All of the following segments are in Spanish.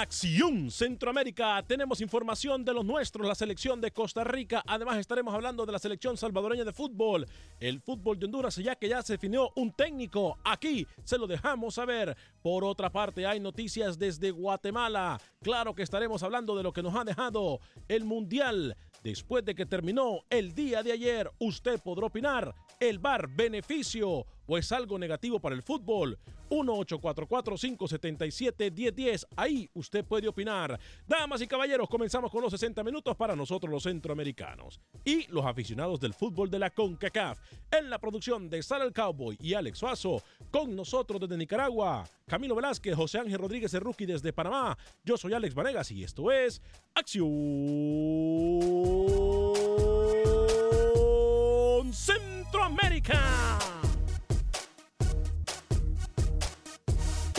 Acción Centroamérica tenemos información de los nuestros, la selección de Costa Rica. Además estaremos hablando de la selección salvadoreña de fútbol, el fútbol de Honduras, ya que ya se definió un técnico. Aquí se lo dejamos saber. Por otra parte, hay noticias desde Guatemala. Claro que estaremos hablando de lo que nos ha dejado el Mundial. Después de que terminó el día de ayer, usted podrá opinar. ¿El bar beneficio o es algo negativo para el fútbol? 1-844-577-1010. Ahí usted puede opinar. Damas y caballeros, comenzamos con los 60 minutos para nosotros los centroamericanos y los aficionados del fútbol de la CONCACAF. En la producción de Sara el Cowboy y Alex Suazo, con nosotros desde Nicaragua, Camilo Velázquez, José Ángel Rodríguez el Rookie desde Panamá. Yo soy Alex Vanegas y esto es Acción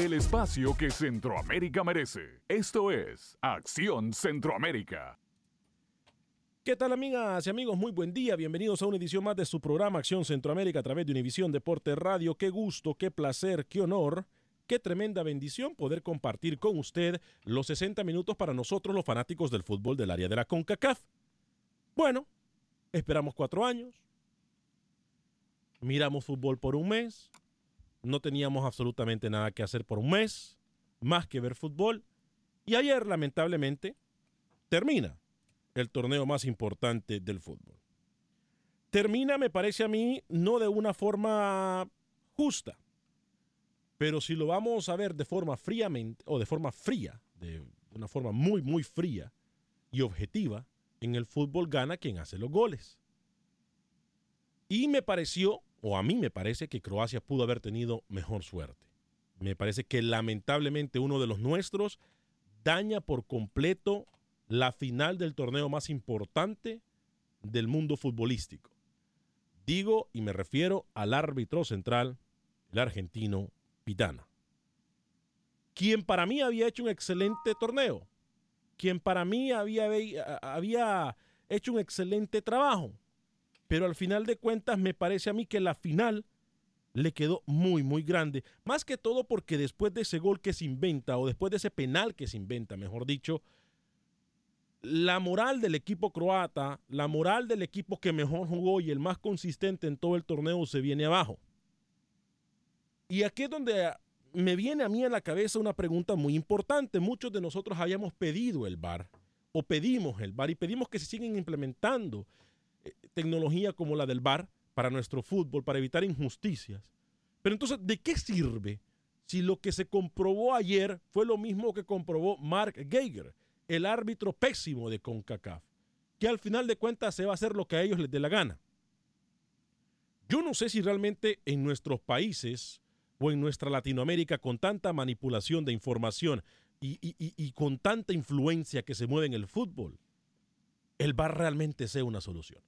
El espacio que Centroamérica merece. Esto es Acción Centroamérica. ¿Qué tal amigas y amigos? Muy buen día. Bienvenidos a una edición más de su programa Acción Centroamérica a través de Univisión Deporte Radio. Qué gusto, qué placer, qué honor, qué tremenda bendición poder compartir con usted los 60 minutos para nosotros los fanáticos del fútbol del área de la CONCACAF. Bueno, esperamos cuatro años. Miramos fútbol por un mes. No teníamos absolutamente nada que hacer por un mes, más que ver fútbol. Y ayer, lamentablemente, termina el torneo más importante del fútbol. Termina, me parece a mí, no de una forma justa, pero si lo vamos a ver de forma fríamente, o de forma fría, de una forma muy, muy fría y objetiva, en el fútbol gana quien hace los goles. Y me pareció, o a mí me parece, que Croacia pudo haber tenido mejor suerte. Me parece que lamentablemente uno de los nuestros daña por completo la final del torneo más importante del mundo futbolístico. Digo y me refiero al árbitro central, el argentino Pitana, quien para mí había hecho un excelente torneo, quien para mí había, había hecho un excelente trabajo, pero al final de cuentas me parece a mí que la final le quedó muy, muy grande. Más que todo porque después de ese gol que se inventa, o después de ese penal que se inventa, mejor dicho, la moral del equipo croata, la moral del equipo que mejor jugó y el más consistente en todo el torneo se viene abajo. Y aquí es donde me viene a mí a la cabeza una pregunta muy importante. Muchos de nosotros habíamos pedido el VAR o pedimos el VAR y pedimos que se sigan implementando tecnología como la del VAR para nuestro fútbol, para evitar injusticias. Pero entonces, ¿de qué sirve si lo que se comprobó ayer fue lo mismo que comprobó Mark Geiger, el árbitro pésimo de CONCACAF, que al final de cuentas se va a hacer lo que a ellos les dé la gana? Yo no sé si realmente en nuestros países o en nuestra Latinoamérica, con tanta manipulación de información y, con tanta influencia que se mueve en el fútbol, el VAR realmente sea una solución.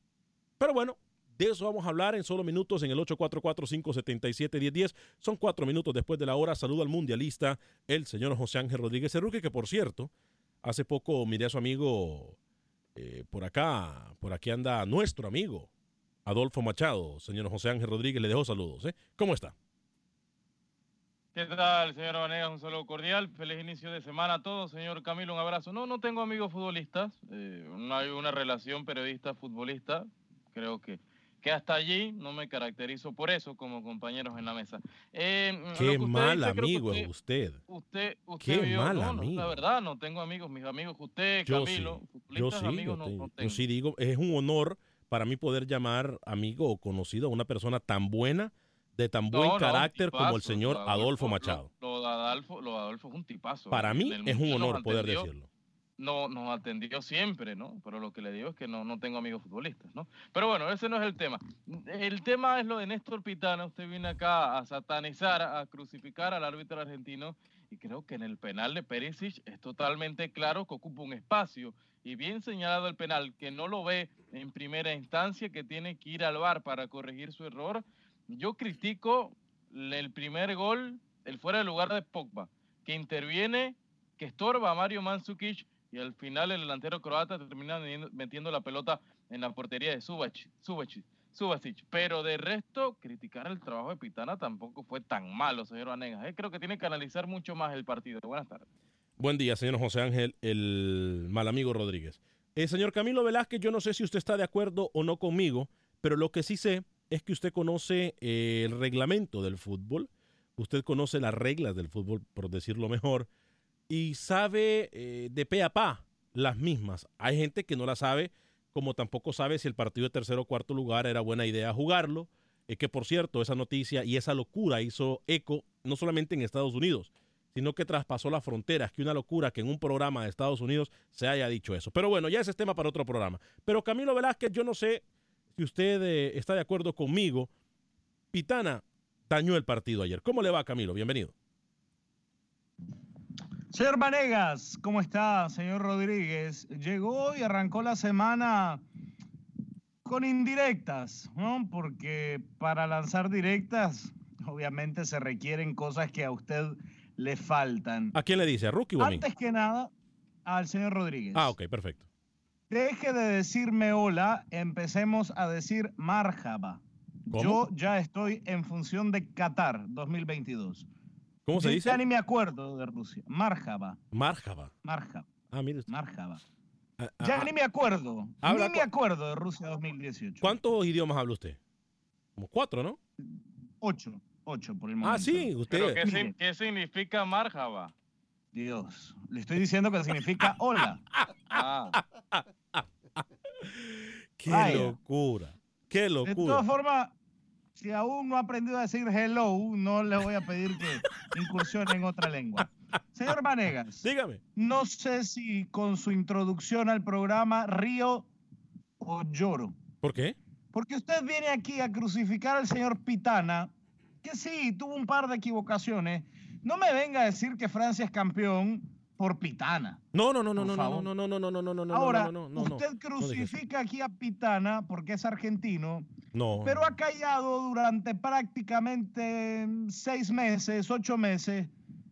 Pero bueno, de eso vamos a hablar en solo minutos en el 844-577-1010. Son cuatro minutos después de la hora. Saludo al mundialista, el señor José Ángel Rodríguez Cerruque, que por cierto, hace poco miré a su amigo eh, por acá, por aquí anda nuestro amigo, Adolfo Machado. Señor José Ángel Rodríguez, le dejo saludos. ¿eh? ¿Cómo está? ¿Qué tal, señor Vanegas? Un saludo cordial. Feliz inicio de semana a todos. Señor Camilo, un abrazo. No, no tengo amigos futbolistas. Eh, no hay una relación periodista-futbolista. Creo que que hasta allí no me caracterizo por eso como compañeros en la mesa. Eh, Qué mal amigo es usted. Usted, usted Qué mal amigo. la verdad, no tengo amigos. Mis amigos, usted, Camilo, yo sí, amigos, yo, no, yo sí digo, es un honor para mí poder llamar amigo o conocido a una persona tan buena, de tan buen carácter como el señor Adolfo, Machado. Lo, de Adolfo, lo Adolfo es un tipazo. Para mí es un honor poder decirlo no nos atendió siempre, ¿no? Pero lo que le digo es que no, no tengo amigos futbolistas, ¿no? Pero bueno, ese no es el tema. El tema es lo de Néstor Pitana. Usted viene acá a satanizar, a crucificar al árbitro argentino y creo que en el penal de Perisic es totalmente claro que ocupa un espacio y bien señalado el penal, que no lo ve en primera instancia, que tiene que ir al bar para corregir su error. Yo critico el primer gol, el fuera de lugar de Pogba, que interviene, que estorba a Mario Mandzukic y al final el delantero croata termina metiendo la pelota en la portería de Subasic. Subasic. Pero de resto, criticar el trabajo de Pitana tampoco fue tan malo, señor Vanegas. ¿eh? Creo que tiene que analizar mucho más el partido. Buenas tardes. Buen día, señor José Ángel, el mal amigo Rodríguez. Eh, señor Camilo Velázquez, yo no sé si usted está de acuerdo o no conmigo, pero lo que sí sé es que usted conoce eh, el reglamento del fútbol, usted conoce las reglas del fútbol, por decirlo mejor, y sabe eh, de pe a pa las mismas. Hay gente que no la sabe, como tampoco sabe si el partido de tercero o cuarto lugar era buena idea jugarlo. Es que, por cierto, esa noticia y esa locura hizo eco no solamente en Estados Unidos, sino que traspasó las fronteras. Que una locura que en un programa de Estados Unidos se haya dicho eso. Pero bueno, ya ese es tema para otro programa. Pero Camilo Velázquez, yo no sé si usted eh, está de acuerdo conmigo. Pitana dañó el partido ayer. ¿Cómo le va, Camilo? Bienvenido. Señor Vanegas, ¿cómo está, señor Rodríguez? Llegó y arrancó la semana con indirectas, ¿no? Porque para lanzar directas, obviamente se requieren cosas que a usted le faltan. ¿A quién le dice? ¿A Rookie o a mí? Antes que nada, al señor Rodríguez. Ah, ok, perfecto. Deje de decirme hola, empecemos a decir marjaba. Yo ya estoy en función de Qatar 2022. ¿Cómo se dice? Ya ni me acuerdo de Rusia. Marjaba. Marjaba. Marjaba. Ah, mire. Marjaba. Ah, ah, ya ah. ni me acuerdo. Ni me acuerdo de Rusia 2018. ¿Cuántos idiomas habla usted? Como cuatro, ¿no? Ocho. Ocho por el momento. Ah, sí, usted. qué, significa marjaba? Dios, le estoy diciendo que significa hola. Qué locura. Qué locura. De todas formas, si aún no ha aprendido a decir hello, no le voy a pedir que incursione en otra lengua. Señor Vanegas. Dígame. No sé si con su introducción al programa río o lloro. ¿Por qué? Porque usted viene aquí a crucificar al señor Pitana, que sí, tuvo un par de equivocaciones. No me venga a decir que Francia es campeón por Pitana. No, no, no, no, no, no, no, no, no, no, no, no, no. Ahora, no, no, usted crucifica aquí a Pitana porque es argentino no. Pero ha callado durante prácticamente seis meses, ocho meses,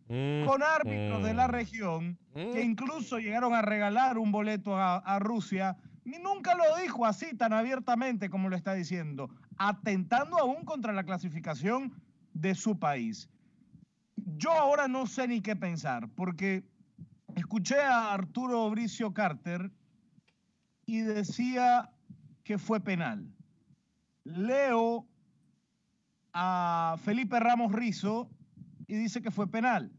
mm, con árbitros de la mm. región que mm. incluso llegaron a regalar un boleto a, Rusia Ni nunca lo dijo así tan abiertamente como lo está diciendo, atentando aún contra la clasificación de su país. Yo ahora no sé ni qué pensar, porque escuché a Arturo Bricio Carter y decía que fue penal. Leo a Felipe Ramos Rizo y dice que fue penal.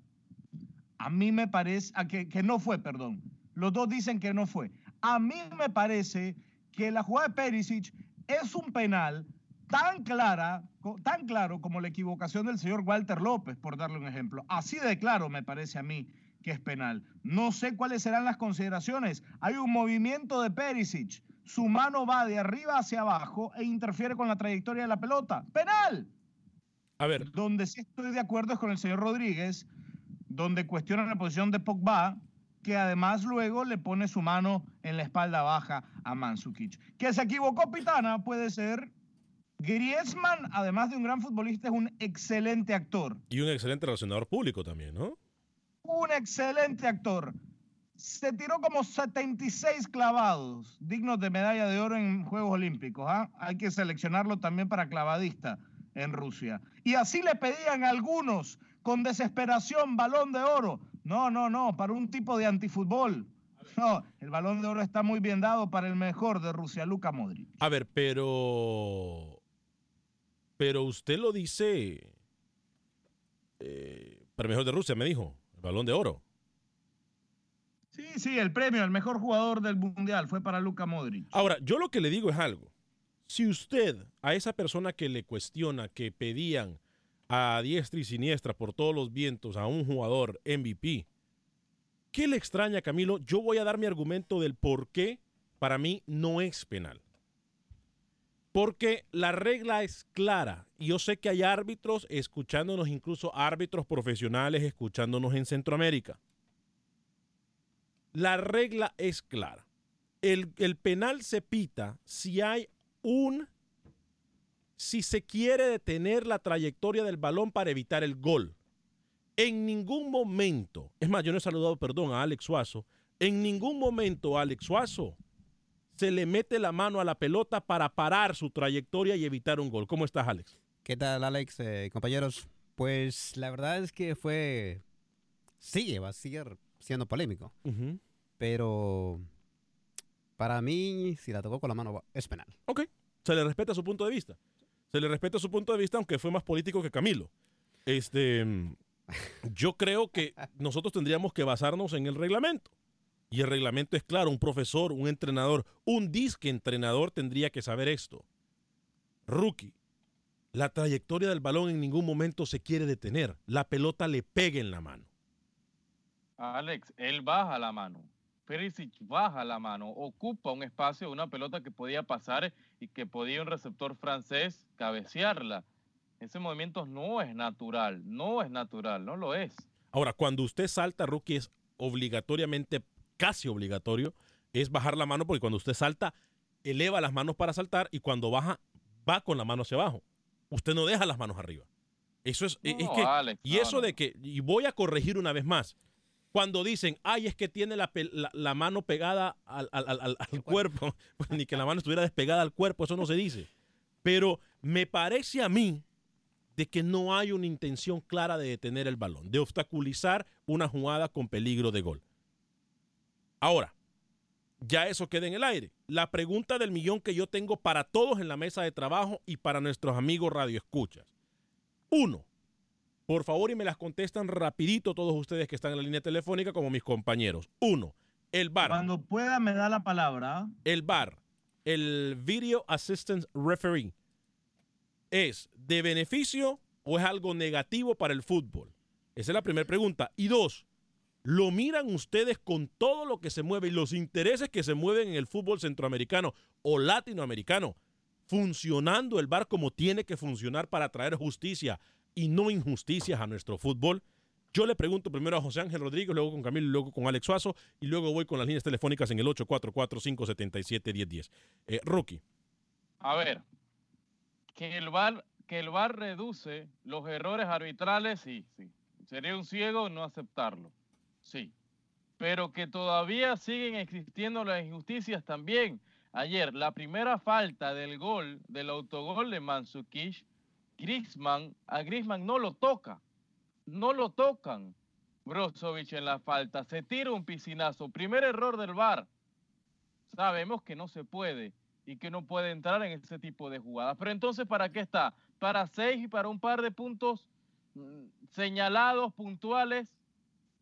A mí me parece, que, que no fue, perdón. Los dos dicen que no fue. A mí me parece que la jugada de Perisic es un penal tan clara, tan claro como la equivocación del señor Walter López, por darle un ejemplo. Así de claro me parece a mí que es penal. No sé cuáles serán las consideraciones. Hay un movimiento de Perisic. Su mano va de arriba hacia abajo e interfiere con la trayectoria de la pelota. ¡Penal! A ver, Donde sí estoy de acuerdo es con el señor Rodríguez, donde cuestiona la posición de Pogba, que además luego le pone su mano en la espalda baja a Mandzukic. Que se equivocó Pitana puede ser. Griezmann, además de un gran futbolista, es un excelente actor. y un excelente relacionador público también, ¿no? Un excelente actor. Se tiró como 76 clavados, dignos de medalla de oro en Juegos Olímpicos. ¿ah? Hay que seleccionarlo también para clavadista en Rusia. Y así le pedían algunos con desesperación balón de oro. No, no, no, para un tipo de antifútbol. No, el balón de oro está muy bien dado para el mejor de Rusia, Luka Modric. A ver, pero. Pero usted lo dice. Eh, para el mejor de Rusia, me dijo. Balón de oro. Sí, sí, el premio, el mejor jugador del mundial fue para Luka Modric. Ahora, yo lo que le digo es algo. Si usted, a esa persona que le cuestiona que pedían a diestra y siniestra por todos los vientos a un jugador MVP, ¿qué le extraña, Camilo? Yo voy a dar mi argumento del por qué para mí no es penal. Porque la regla es clara. Yo sé que hay árbitros escuchándonos, incluso árbitros profesionales escuchándonos en Centroamérica. La regla es clara. El, el penal se pita si hay un, si se quiere detener la trayectoria del balón para evitar el gol. En ningún momento, es más, yo no he saludado, perdón, a Alex Suazo, en ningún momento Alex Suazo se le mete la mano a la pelota para parar su trayectoria y evitar un gol. ¿Cómo estás, Alex? ¿Qué tal, Alex? Eh, compañeros, pues la verdad es que fue. Sigue, va a seguir siendo polémico. Pero para mí, si la tocó con la mano, es penal. Ok, se le respeta su punto de vista. Se le respeta su punto de vista, aunque fue más político que Camilo. Este, mm, yo creo que nosotros tendríamos que basarnos en el reglamento. Y el reglamento es claro, un profesor, un entrenador, un disque entrenador tendría que saber esto. Rookie, la trayectoria del balón en ningún momento se quiere detener. La pelota le pega en la mano. Alex, él baja la mano. Perisic baja la mano, ocupa un espacio, una pelota que podía pasar y que podía un receptor francés cabecearla. Ese movimiento no es natural, no es natural, no lo es. Ahora, cuando usted salta, rookie, es obligatoriamente, casi obligatorio, es bajar la mano porque cuando usted salta, eleva las manos para saltar y cuando baja, va con la mano hacia abajo. Usted no deja las manos arriba. Eso es, es No, que, Alex, y no, eso no. de que, y voy a corregir una vez más, cuando dicen, ay, es que tiene la, pel- la- la mano pegada al, al- al- al- al cuerpo, pues, ni que la mano estuviera despegada al cuerpo, eso no se dice. Pero me parece a mí de que no hay una intención clara de detener el balón, de obstaculizar una jugada con peligro de gol. Ahora, ya eso queda en el aire. La pregunta del millón que yo tengo para todos en la mesa de trabajo y para nuestros amigos radioescuchas. Uno, por favor y me las contestan rapidito todos ustedes que están en la línea telefónica como mis compañeros. Uno, el bar. Cuando pueda me da la palabra. El VAR, el Video Assistance Referee, ¿es de beneficio o es algo negativo para el fútbol? Esa es la primera pregunta. Y dos, ¿lo miran ustedes con todo lo que se mueve y los intereses que se mueven en el fútbol centroamericano o latinoamericano, funcionando el VAR como tiene que funcionar para traer justicia y no injusticias a nuestro fútbol? Yo le pregunto primero a José Ángel Rodríguez, luego con Camilo, luego con Alex Suazo y luego voy con las líneas telefónicas en el 844-577-1010. Eh, Rookie. A ver, que el VAR, que el VAR reduce los errores arbitrales, sí, sí. Sería un ciego no aceptarlo, sí. Pero que todavía siguen existiendo las injusticias también. ayer, la primera falta del gol, del autogol de Mansukish, Griezmann, a Griezmann no lo toca, no lo tocan. Brozovic en la falta, se tira un piscinazo, primer error del VAR. Sabemos que no se puede y que no puede entrar en ese tipo de jugadas. Pero entonces, ¿para qué está? Para seis y para un par de puntos mm, señalados, puntuales.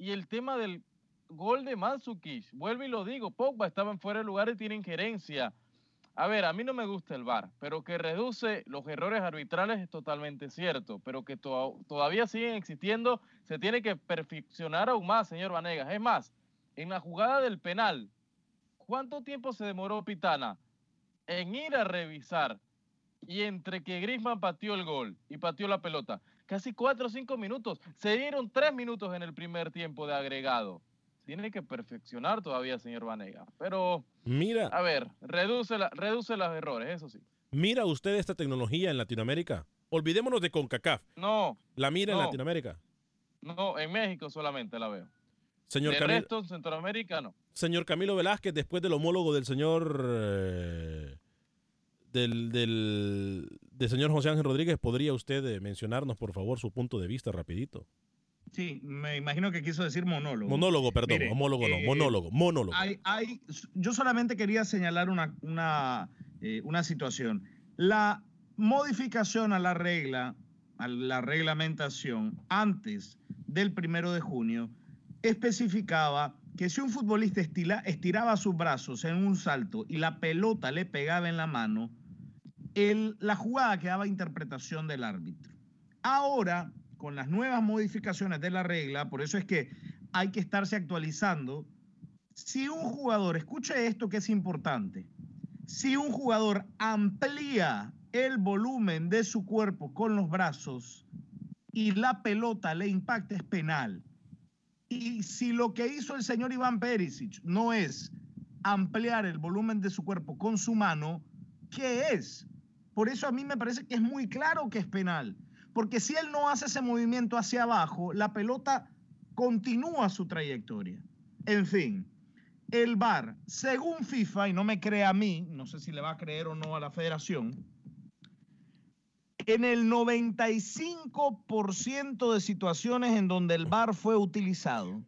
Y el tema del gol de Mansukic, vuelvo y lo digo, Pogba estaba en fuera de lugar y tiene injerencia. A ver, a mí no me gusta el VAR, pero que reduce los errores arbitrales es totalmente cierto, pero que todavía siguen existiendo, se tiene que perfeccionar aún más, señor Vanegas. Es más, en la jugada del penal, ¿cuánto tiempo se demoró Pitana en ir a revisar? Y entre que Grisman pateó el gol y pateó la pelota, casi cuatro o cinco minutos, se dieron tres minutos en el primer tiempo de agregado tiene que perfeccionar todavía, señor Vanega. Pero, mira, a ver, reduce, la, reduce los errores, eso sí. Mira usted esta tecnología en Latinoamérica. Olvidémonos de CONCACAF. No. ¿La mira en Latinoamérica? No, en México solamente la veo. Señor de resto, en Centroamérica no. Señor Camilo Velázquez, después del homólogo del señor... Eh, del, del, señor José Ángel Rodríguez, ¿podría usted eh, mencionarnos, por favor, su punto de vista rapidito? Sí, me imagino que quiso decir monólogo. Monólogo, perdón, homólogo no, eh, monólogo, monólogo. Hay, yo solamente quería señalar una, una, eh, una situación. La modificación a la regla, a la reglamentación, antes del primero de junio, especificaba que si un futbolista estiraba sus brazos en un salto y la pelota le pegaba en la mano, el, la jugada quedaba interpretación del árbitro. Ahora, con las nuevas modificaciones de la regla, por eso es que hay que estarse actualizando. Si un jugador, escuche esto que es importante, si un jugador amplía el volumen de su cuerpo con los brazos y la pelota le impacta es penal. Y si lo que hizo el señor Iván Perisic no es ampliar el volumen de su cuerpo con su mano, ¿qué es? Por eso a mí me parece que es muy claro que es penal. Porque si él no hace ese movimiento hacia abajo, la pelota continúa su trayectoria. En fin, el VAR, según FIFA, y no me cree a mí, no sé si le va a creer o no a la federación, en el 95% de situaciones en donde el VAR fue utilizado,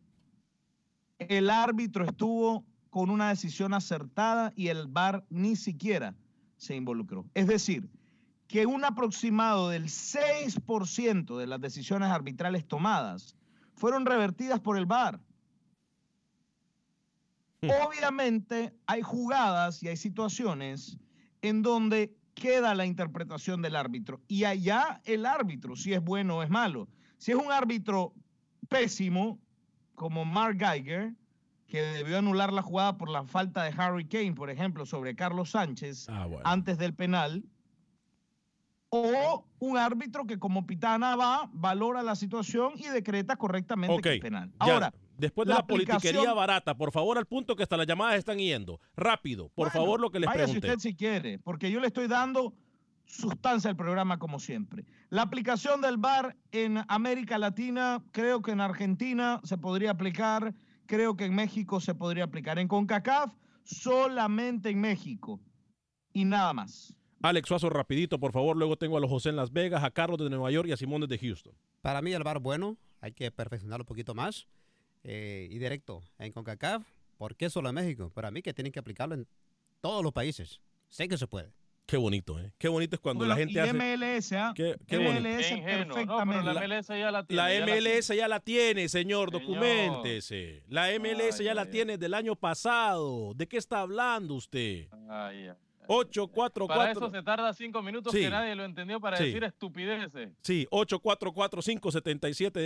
el árbitro estuvo con una decisión acertada y el VAR ni siquiera se involucró. Es decir, que un aproximado del 6% de las decisiones arbitrales tomadas fueron revertidas por el VAR. Obviamente hay jugadas y hay situaciones en donde queda la interpretación del árbitro y allá el árbitro, si es bueno o es malo. Si es un árbitro pésimo, como Mark Geiger, que debió anular la jugada por la falta de Harry Kane, por ejemplo, sobre Carlos Sánchez ah, antes del penal, o un árbitro que como pitana va, valora la situación y decreta correctamente que es penal. Ahora, después de la, politiquería barata, por favor, al punto que hasta las llamadas están yendo. Rápido, por favor, lo que les vaya si usted si quiere, porque yo le estoy dando sustancia al programa como siempre. La aplicación del VAR en América Latina, creo que en Argentina se podría aplicar, creo que en México se podría aplicar. En CONCACAF, solamente en México y nada más. Alex Suazo, rapidito, por favor. Luego tengo a los José en Las Vegas, a Carlos de Nueva York y a Simón desde Houston. Para mí el bar bueno, hay que perfeccionarlo un poquito más. Eh, y directo, en CONCACAF, ¿por qué solo en México? Para mí que tienen que aplicarlo en todos los países. Sé que se puede. Qué bonito, ¿eh? Qué bonito es cuando la gente y hace... MLS, ¿ah? Qué, qué MLS perfectamente. la, MLS ya la tiene. La MLS ya la tiene, señor, documentese. La MLS ya la tiene del año pasado. ¿De qué está hablando usted? Ay, ay. 844. Para eso se tarda cinco minutos que nadie lo entendió para decir estupideces. Sí, 844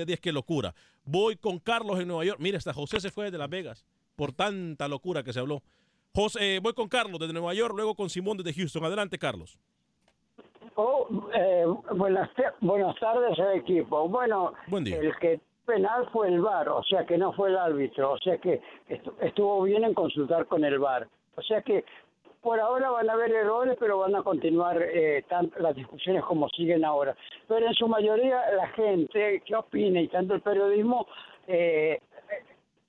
10 qué locura. Voy con Carlos en Nueva York. Mira, hasta José se fue de Las Vegas por tanta locura que se habló. José, eh, voy con Carlos desde Nueva York, luego con Simón desde Houston. Adelante, Carlos. Oh, eh, buenas, buenas tardes al equipo. Bueno, el que penal fue el VAR, o sea que no fue el árbitro, o sea que estuvo bien en consultar con el VAR. O sea que por ahora van a haber errores, pero van a continuar eh, las discusiones como siguen ahora. Pero en su mayoría la gente que opina y tanto el periodismo eh,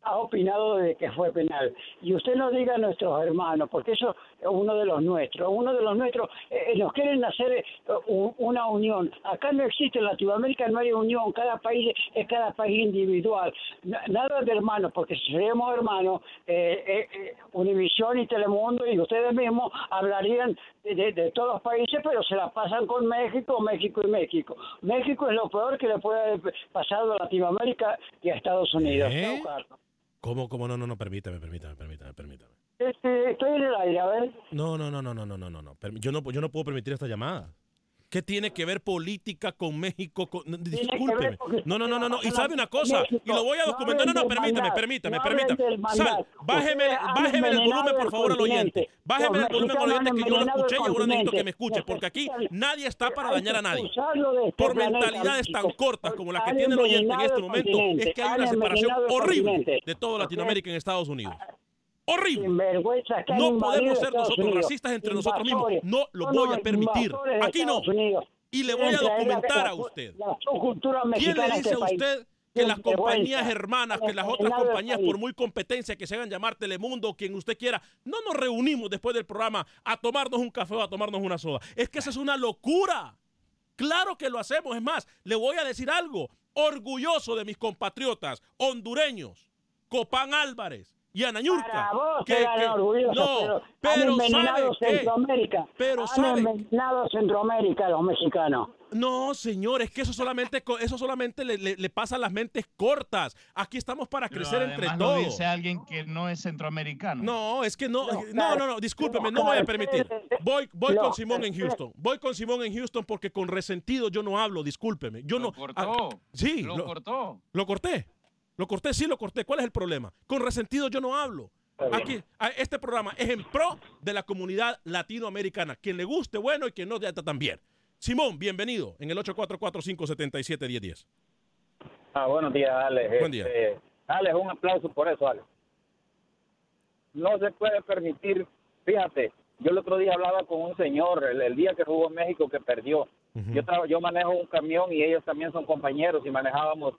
ha opinado de que fue penal. Y usted no diga a nuestros hermanos, porque eso es uno de los nuestros. Uno de los nuestros eh, nos quieren hacer eh, una unión. Acá no existe, en Latinoamérica no hay unión. Cada país es cada país individual. Nada de hermanos, porque si seríamos hermanos, eh, Univisión y Telemundo y ustedes mismos hablarían de, de, todos los países, pero se la pasan con México, México y México. México es lo peor que le puede haber pasado a Latinoamérica y a Estados Unidos. ¿Cómo, cómo? No, no, no, permítame, permítame, permítame, permítame. Este, estoy en el aire, a ver. No, no, no, no, no, no, no, no. Yo no, yo no puedo permitir esta llamada. ¿Qué tiene que ver política con México? Con, discúlpeme. No, no, no, no, no. Y sabe una cosa, y lo voy a documentar. No, no, permítame, permítame, permítame. Sal, bájeme, bájeme el volumen, por favor, al oyente. Bájeme el volumen al oyente que yo lo escuché y ahora necesito que me escuche, porque aquí nadie está para dañar a nadie. Por mentalidades tan cortas como las que tiene el oyente en este momento, es que hay una separación horrible de toda Latinoamérica en Estados Unidos horrible. No podemos ser nosotros racistas entre nosotros mismos. No lo voy a permitir. Aquí no. Y le voy a documentar a usted. ¿Quién le dice a usted que las compañías hermanas, que las otras compañías, por muy competencia que se hagan llamar Telemundo, quien usted quiera, no nos reunimos después del programa a tomarnos un café o a tomarnos una soda? Es que esa es una locura. Claro que lo hacemos. Es más, le voy a decir algo. Orgulloso de mis compatriotas hondureños, Copán Álvarez, y Ana Para vos que, no, pero, han envenenado Centroamérica. Pero han envenenado Centroamérica los mexicanos. No, señor, es que eso solamente, eso solamente le, le, pasa a las mentes cortas. Aquí estamos para crecer entre todos. Lo dice alguien que no es centroamericano. No, es que no, no, no, no, discúlpeme, no voy a permitir. Voy, voy con Simón en Houston. Voy con Simón en Houston porque con resentido yo no hablo, discúlpeme. Yo lo no. Cortó. Ah, sí, lo cortó. Lo corté. Lo corté, sí lo corté. ¿Cuál es el problema? Con resentido yo no hablo. Aquí, este programa es en pro de la comunidad latinoamericana. Quien le guste, bueno, y quien no, ya está también. Simón, bienvenido en el 844-577-1010. Ah, buenos días, Alex. Buen día. Este, Alex, un aplauso por eso, Alex. No se puede permitir, fíjate, yo el otro día hablaba con un señor, el, día que jugó en México, que perdió. yo, yo manejo un camión y ellos también son compañeros y manejábamos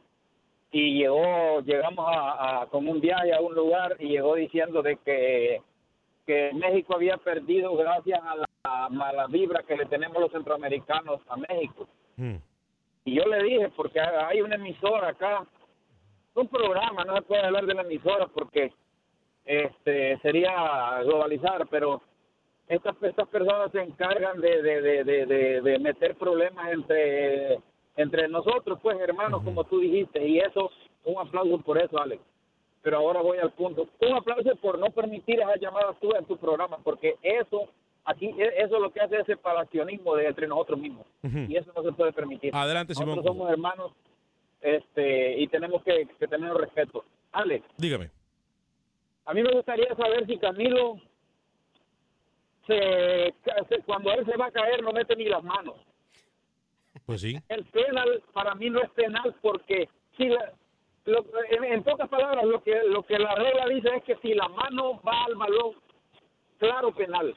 y llegó llegamos a, con un viaje a un lugar y llegó diciendo de que que México había perdido gracias a la mala vibra que le tenemos los centroamericanos a México. Mm. Y yo le dije, porque hay una emisora acá, un programa, no se puede hablar de la emisora porque este sería globalizar, pero estas, estas personas se encargan de, de, de, de meter problemas entre entre nosotros, pues hermanos, como tú dijiste, y eso, un aplauso por eso, Alex. Pero ahora voy al punto. Un aplauso por no permitir esas llamadas tú en tu programa, porque eso, aquí, e, eso es lo que hace ese separacionismo de entre nosotros mismos. Y eso no se puede permitir. Adelante, Simón. Nosotros somos hermanos este, y tenemos que, tener respeto. Alex. Dígame. A mí me gustaría saber si Camilo, se, cuando él se va a caer, no mete ni las manos. Pues sí. El penal para mí no es penal porque si en, pocas palabras lo que lo que la regla dice es que si la mano va al balón, claro penal.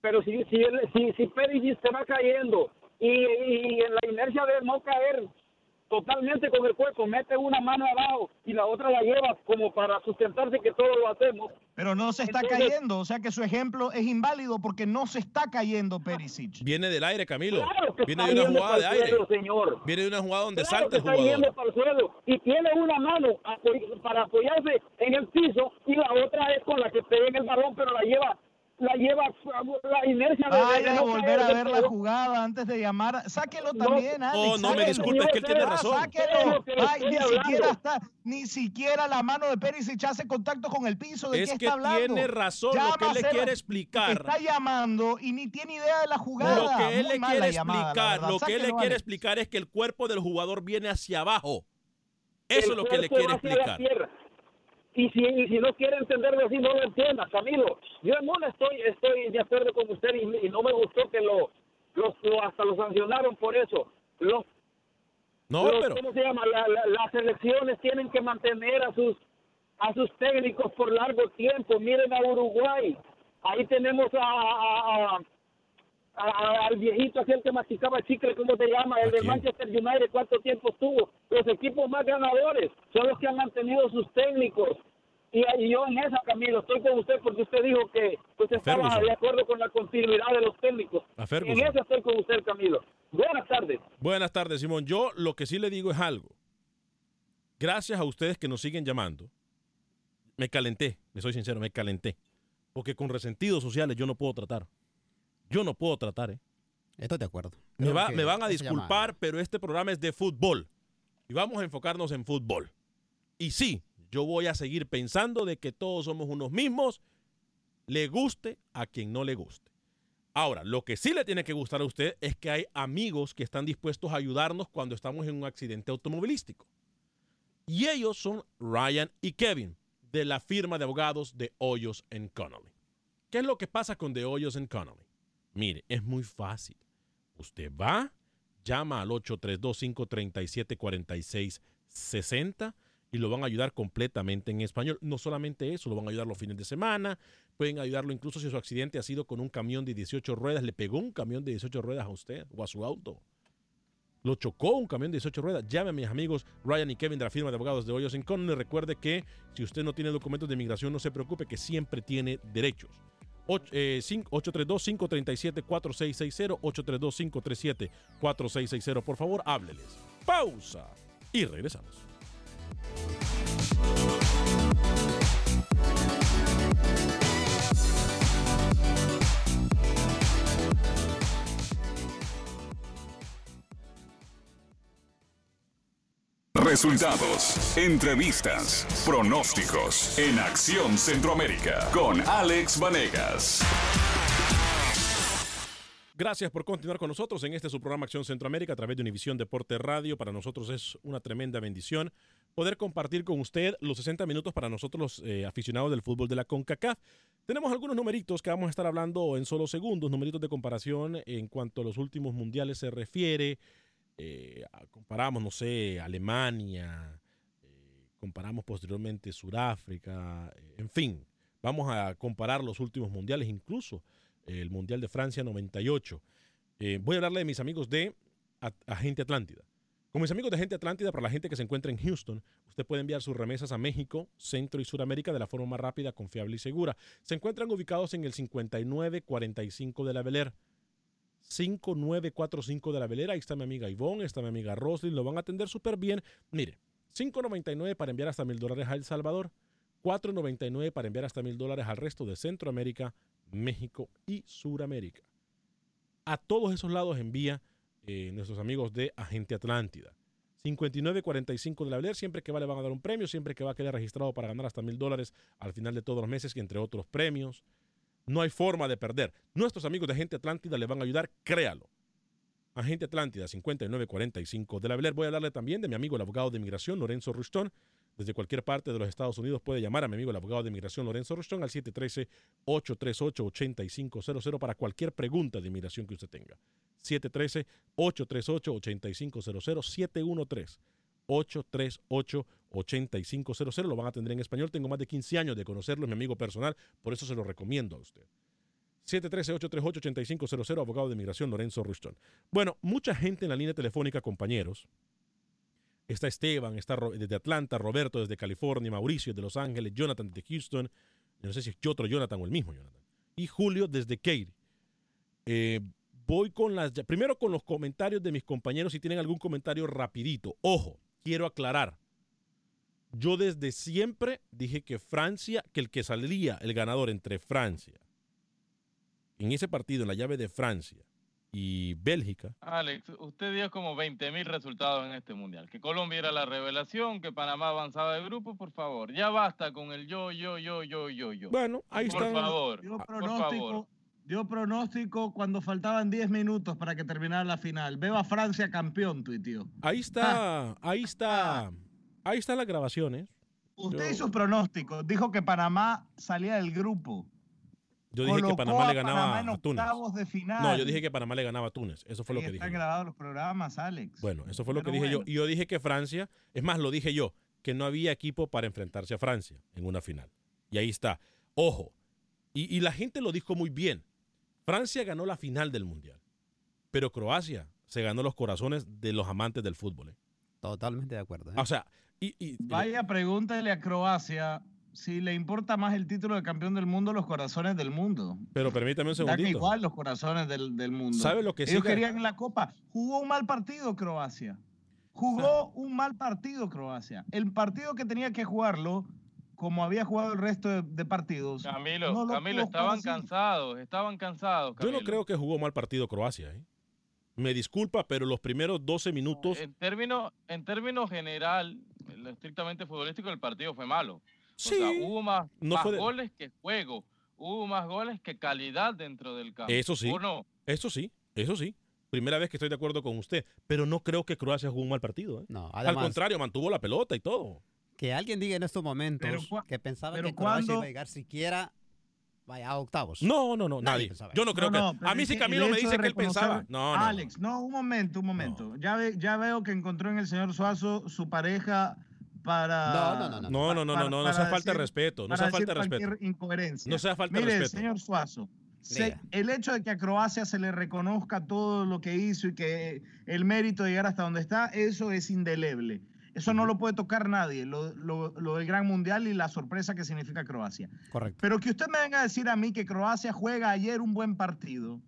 Pero si si si, si se va cayendo y, y en la inercia de no caer totalmente con el cuerpo, mete una mano abajo y la otra la lleva como para sustentarse que todo lo hacemos. Pero no se está cayendo, o sea que su ejemplo es inválido porque no se está cayendo Perisic. Viene del aire, Camilo. Viene de una jugada de aire. señor. Viene de una jugada donde salta el jugador. Está yendo para el suelo y tiene una mano para apoyarse en el piso y la otra es con la que pega en el balón, pero la lleva la lleva la inercia de, Vaya a volver a ver la jugada antes de llamar. Sáquelo también, Alex. No, no me disculpe, es que él tiene razón. Sáquelo. Ay, ni siquiera está, ni siquiera la mano de Perisic hace contacto con el piso. ¿De es qué que está hablando? tiene razón lo que él le quiere explicar. Está llamando y ni tiene idea de la jugada. Lo que él le quiere explicar, lo que él le quiere explicar es que el cuerpo del jugador viene hacia abajo. Eso es lo que le quiere explicar. Y si, si no quiere entenderlo así, no lo entienda, Camilo. Yo una estoy, estoy de acuerdo con usted y, no me gustó que lo, lo, hasta lo sancionaron por eso. Los, no, pero... ¿Cómo se llama? las elecciones tienen que mantener a sus a sus técnicos por largo tiempo. Miren a Uruguay. Ahí tenemos a, al viejito aquel que masticaba chicle, ¿cómo se llama? El de Manchester United, ¿cuánto tiempo estuvo? Los equipos más ganadores son los que han mantenido sus técnicos. Y, yo en esa, Camilo, estoy con usted porque usted dijo que usted estaba de acuerdo con la continuidad de los técnicos. En eso estoy con usted, Camilo. Buenas tardes. Buenas tardes, Simón. Yo lo que sí le digo es algo. Gracias a ustedes que nos siguen llamando, me calenté, le soy sincero, me calenté. Porque con resentidos sociales yo no puedo tratar. Yo no puedo tratar, ¿eh? Estoy de acuerdo. Me, me van a disculpar, pero este programa es de fútbol. Y vamos a enfocarnos en fútbol. Y sí, yo voy a seguir pensando de que todos somos unos mismos, le guste a quien no le guste. Ahora, lo que sí le tiene que gustar a usted es que hay amigos que están dispuestos a ayudarnos cuando estamos en un accidente automovilístico. Y ellos son Ryan y Kevin, de la firma de abogados de Hoyos Connolly. ¿Qué es lo que pasa con de Hoyos Connolly? Mire, es muy fácil. Usted va, llama al 832-537-4660 y lo van a ayudar completamente en español. No solamente eso, lo van a ayudar los fines de semana, pueden ayudarlo incluso si su accidente ha sido con un camión de 18 ruedas, le pegó un camión de 18 ruedas a usted o a su auto. Lo chocó un camión de 18 ruedas. Llame a mis amigos Ryan y Kevin de la firma de abogados de Hoyos en Y recuerde que si usted no tiene documentos de migración, no se preocupe que siempre tiene derechos. 832-537-4660, 832-537-4660. Por favor, hábleles. Pausa y regresamos. Resultados, entrevistas, pronósticos en Acción Centroamérica con Alex Vanegas. Gracias por continuar con nosotros en este su programa Acción Centroamérica a través de Univisión Deporte Radio. Para nosotros es una tremenda bendición poder compartir con usted los 60 minutos para nosotros los eh, aficionados del fútbol de la CONCACAF. Tenemos algunos numeritos que vamos a estar hablando en solo segundos, numeritos de comparación en cuanto a los últimos mundiales se refiere. Eh, comparamos, no sé, Alemania, eh, comparamos posteriormente Sudáfrica, en fin, vamos a comparar los últimos mundiales, incluso el Mundial de Francia 98. Eh, voy a hablarle de mis amigos de Agente Atlántida. Con mis amigos de Agente Atlántida, para la gente que se encuentra en Houston, usted puede enviar sus remesas a México, Centro y Sudamérica de la forma más rápida, confiable y segura. Se encuentran ubicados en el 5945 de la Bel 5945 de la Velera. Ahí está mi amiga Ivonne, está mi amiga Roslyn. Lo van a atender súper bien. Mire, 5.99 para enviar hasta mil dólares a El Salvador. 4.99 para enviar hasta mil dólares al resto de Centroamérica, México y Suramérica. A todos esos lados envía eh, nuestros amigos de Agente Atlántida. 59.45 de la Bel siempre que va le van a dar un premio, siempre que va a quedar registrado para ganar hasta mil dólares al final de todos los meses, entre otros premios. No hay forma de perder. Nuestros amigos de Agente Atlántida le van a ayudar, créalo. Agente Atlántida 5945 de la Bel Voy a hablarle también de mi amigo el abogado de inmigración Lorenzo Rustón. Desde cualquier parte de los Estados Unidos puede llamar a mi amigo el abogado de inmigración Lorenzo Rustón al 713-838-8500 para cualquier pregunta de inmigración que usted tenga. 713-838-8500 713 838-8500. Lo van a tener en español. Tengo más de 15 años de conocerlo, es mi amigo personal, por eso se lo recomiendo a usted. 713-838-8500, abogado de inmigración Lorenzo Ruston. Bueno, mucha gente en la línea telefónica, compañeros. Está Esteban, está desde Atlanta, Roberto desde California, Mauricio de Los Ángeles, Jonathan de Houston, no sé si es otro Jonathan o el mismo Jonathan, y Julio desde Katy. Eh, voy con las, primero con los comentarios de mis compañeros, si tienen algún comentario rapidito. Ojo, quiero aclarar. Yo desde siempre dije que Francia, que el que salía el ganador entre Francia, en ese partido, en la llave de Francia y Bélgica. Alex, usted dio como 20 mil resultados en este mundial. Que Colombia era la revelación, que Panamá avanzaba de grupo, por favor. Ya basta con el yo, yo, yo, yo, yo, yo. Bueno, ahí está. Por favor, por favor. Dio pronóstico cuando faltaban 10 minutos para que terminara la final. Veo a Francia campeón, tuitio. Ahí está, ahí está. Ahí están las grabaciones. Usted hizo pronóstico. Dijo que Panamá salía del grupo. Yo dije que Panamá le ganaba a, Túnez. De final. No, yo dije que Panamá le ganaba a Túnez. Eso fue lo que dije. Están grabados los programas, Alex. Bueno, eso fue lo que dije yo. Y yo dije que Francia, es más, lo dije yo, que no había equipo para enfrentarse a Francia en una final. Y ahí está. Ojo. y la gente lo dijo muy bien. Francia ganó la final del Mundial, pero Croacia se ganó los corazones de los amantes del fútbol. ¿eh? Totalmente de acuerdo. ¿eh? O sea, y, y, Vaya, pregúntale a Croacia si le importa más el título de campeón del mundo los corazones del mundo. Pero permítame un segundito. Dan igual los corazones del, del mundo. ¿Sabe lo que Ellos sí? querían la Copa. Jugó un mal partido Croacia. Jugó un mal partido Croacia. El partido que tenía que jugarlo, como había jugado el resto de, de partidos. Camilo, no lo Camilo, estaban cansados, estaban cansados. Yo no creo que jugó mal partido Croacia. ¿eh? Me disculpa, pero los primeros 12 minutos. En términos, en términos general, lo estrictamente futbolístico, el partido fue malo. Sí, o sea, hubo más, no más fue de- goles que juego. Hubo más goles que calidad dentro del campo. Eso sí. ¿O no? Eso sí, eso sí. Primera vez que estoy de acuerdo con usted. Pero no creo que Croacia jugó un mal partido. ¿eh? No, Al contrario, mantuvo la pelota y todo. que alguien diga en estos momentos Pero que pensaba pero que Croacia cuando- iba a llegar siquiera vaya, a octavos. No, no, no, Nadie nadie. pensaba Yo no creo No, que. A mí sí Camilo me dice que él pensaba. No, no. Alex, no, un momento, un momento. Ya, ve- ya veo que encontró en el señor Suazo su pareja para. No, no, no, no. No, no, no, no, para- no, no para sea falta de respeto. No sea falta de respeto. incoherencia. No sea falta Mire, respeto. señor Suazo, se- el hecho de que a Croacia se le reconozca todo lo que hizo y que el mérito de llegar hasta donde está, eso es indeleble. Eso no lo puede tocar nadie, lo, lo- lo del Gran Mundial y la sorpresa que significa Croacia. Correcto. Pero que usted me venga a decir a mí que Croacia juega ayer un buen partido.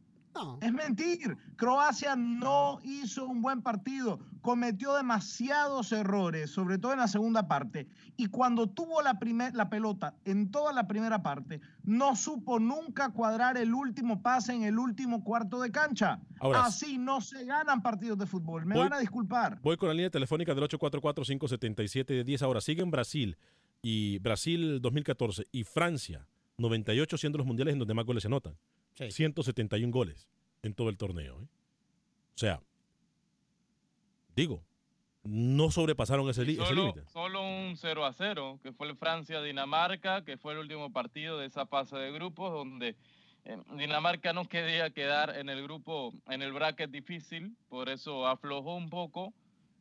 No. Es mentir. Croacia no hizo un buen partido. Cometió demasiados errores, sobre todo en la segunda parte. Y cuando tuvo la, primer- la pelota en toda la primera parte, no supo nunca cuadrar el último pase en el último cuarto de cancha. Ahora, Así no se ganan partidos de fútbol. Me voy- van a disculpar. Voy con la línea telefónica del 844-577-10. Ahora siguen Brasil y Brasil 2014 y Francia 98 siendo los mundiales en donde más goles se anotan. Sí. 171 goles en todo el torneo. ¿eh? O sea, digo, no sobrepasaron ese Solo, límite. solo un 0 a 0, que fue el Francia-Dinamarca, que fue el último partido de esa fase de grupos, donde eh, Dinamarca no quería quedar en el grupo, en el bracket difícil, por eso aflojó un poco.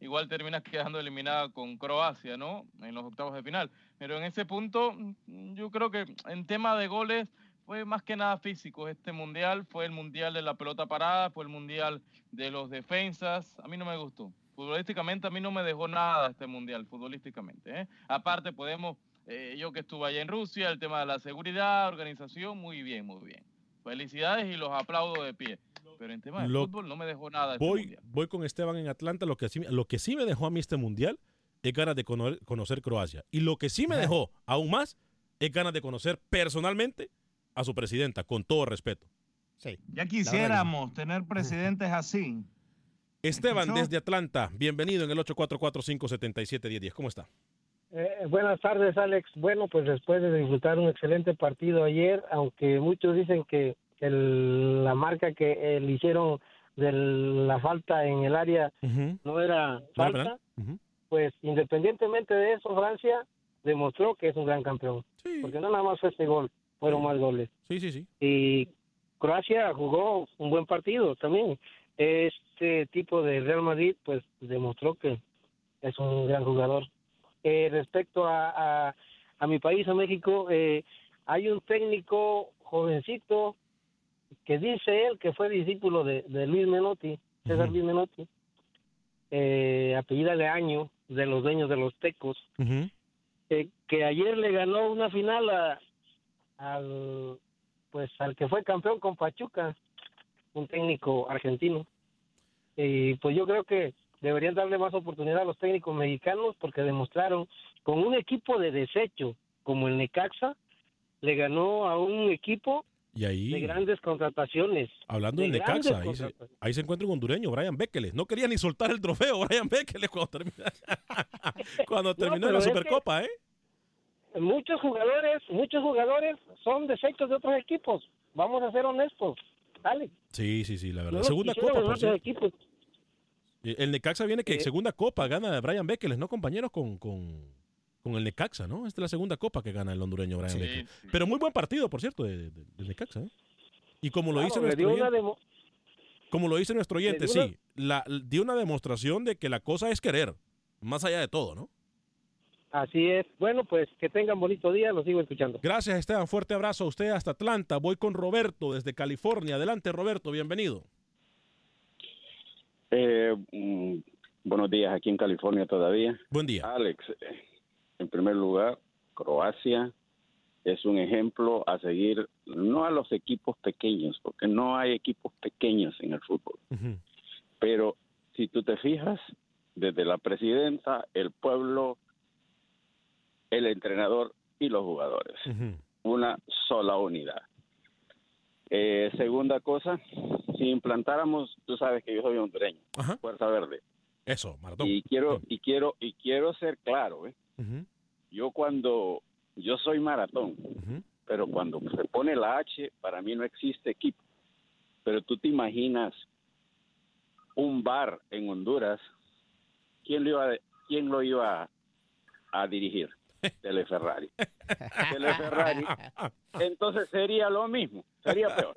Igual termina quedando eliminada con Croacia, ¿no? En los octavos de final. Pero en ese punto, yo creo que en tema de goles fue más que nada físico este mundial. Fue el mundial de la pelota parada, fue el mundial de los defensas. A mí no me gustó. Futbolísticamente a mí no me dejó nada este mundial, futbolísticamente. ¿eh? Aparte podemos, eh, yo que estuve allá en Rusia, el tema de la seguridad, organización, muy bien, muy bien. Felicidades y los aplaudo de pie. Pero en tema de Lo- fútbol no me dejó nada este Voy, mundial. voy con Esteban en Atlanta. Lo que, sí, lo que sí me dejó a mí este mundial es ganas de cono- conocer Croacia. Y lo que sí me dejó aún más es ganas de conocer personalmente a su presidenta, con todo respeto. Sí. Ya quisiéramos tener presidentes así. Esteban, desde Atlanta, bienvenido en el 844-577-1010. ¿Cómo está? Eh, buenas tardes, Alex. Bueno, pues después de disfrutar un excelente partido ayer, aunque muchos dicen que el- la marca que eh, le hicieron de la falta en el área no era falta, pues independientemente de eso, Francia demostró que es un gran campeón. Porque no nada más fue este gol, fueron más goles. Sí, sí, sí. Y Croacia jugó un buen partido también. Este tipo de Real Madrid, pues demostró que es un gran jugador. Eh, respecto a, a, a mi país, a México, eh, hay un técnico jovencito que dice él que fue discípulo de, de Luis Menotti, César Luis Menotti, eh, apellida Leaño, de los dueños de los Tecos, eh, que ayer le ganó una final a, al pues al que fue campeón con Pachuca, un técnico argentino. Y pues yo creo que deberían darle más oportunidad a los técnicos mexicanos porque demostraron con un equipo de desecho como el Necaxa le ganó a un equipo Y ahí, de grandes contrataciones. hablando del de Necaxa, ahí se, ahí se encuentra un hondureño, Brian Bekeles. No quería ni soltar el trofeo, Brian Bekeles, cuando terminó, cuando terminó pero la Supercopa, ¿eh? Muchos jugadores, muchos jugadores son desechos de otros equipos. Vamos a ser honestos. Alex. Sí, sí, sí, la verdad. No segunda Copa, por equipos. Eh, El Necaxa viene que Eh. segunda Copa gana Brian Bekeles, ¿no, compañeros? Con, con, con el Necaxa, ¿no? Esta es la segunda Copa que gana el hondureño Brian Sí, Bekeles. Pero muy buen partido, por cierto, de, de- del Necaxa, ¿eh? Y como lo Claro, nuestro oyente, como lo dice nuestro oyente, dio una- sí, la, dio una demostración de que la cosa es querer, más allá de todo, ¿no? Así es. Bueno, pues que tengan bonito día, los sigo escuchando. Gracias, Esteban. Fuerte abrazo a usted hasta Atlanta. Voy con Roberto desde California. Adelante, Roberto, bienvenido. Eh, mm, buenos días aquí en California todavía. Buen día. Alex, eh, en primer lugar, Croacia es un ejemplo a seguir, no a los equipos pequeños, porque no hay equipos pequeños en el fútbol. Pero si tú te fijas, desde la presidenta, el pueblo, el entrenador y los jugadores. Una sola unidad. Eh, segunda cosa, si implantáramos, tú sabes que yo soy hondureño, Fuerza Verde. Eso, Maratón. Y quiero, y quiero, y quiero ser claro, ¿eh? Yo cuando, yo soy maratón, pero cuando se pone la H, para mí no existe equipo. Pero tú te imaginas un bar en Honduras, ¿quién lo iba, quién lo iba a dirigir? Teleferrari. Teleferrari. Entonces sería lo mismo, sería peor.